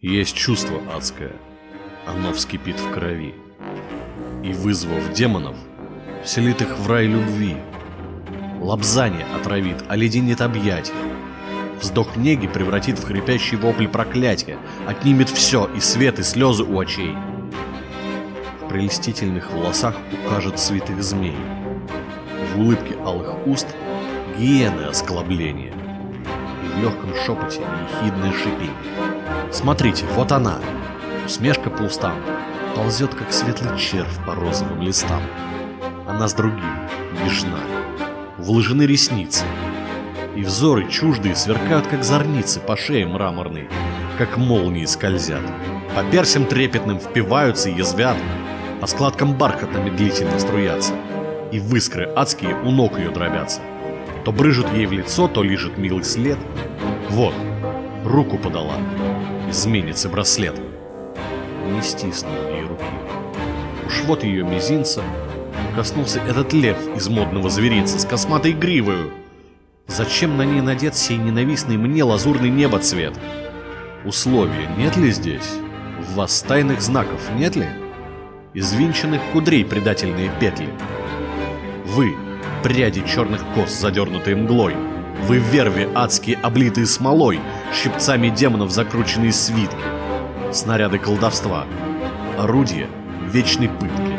Есть чувство адское, оно вскипит в крови. И, вызвав демонов, вселит их в рай любви. Лобзание отравит, оледенит объятия. Вздох неги превратит в хрипящий вопль проклятия, отнимет все, и свет, и слезы у очей. В прелестительных волосах укажет святых змей. В улыбке алых уст гиены осклобления. В легком шепоте ехидное шипение. Смотрите, вот она, усмешка по устам, ползет, как светлый червь по розовым листам. Она с другим, нежна, вложены ресницы, и взоры чуждые сверкают, как зорницы по шее мраморной, как молнии скользят. По персям трепетным впиваются и язвят, по складкам бархата медлительно струятся, и в искры адские у ног ее дробятся. То брыжут ей в лицо, то лежит милый след. Вот, руку подала, изменится браслет. Не стиснул ей руки. Уж вот ее мизинца коснулся этот лев из модного зверинца с косматой гривою. Зачем на ней надет сей ненавистный мне лазурный небоцвет? Условия нет ли здесь? В вас тайных знаков нет ли? Извинченных кудрей предательные петли. Вы, пряди черных кос, задернутые мглой, вы верви адские, облитые смолой, щипцами демонов закрученные свитки, снаряды колдовства, орудия. Вечной пытки.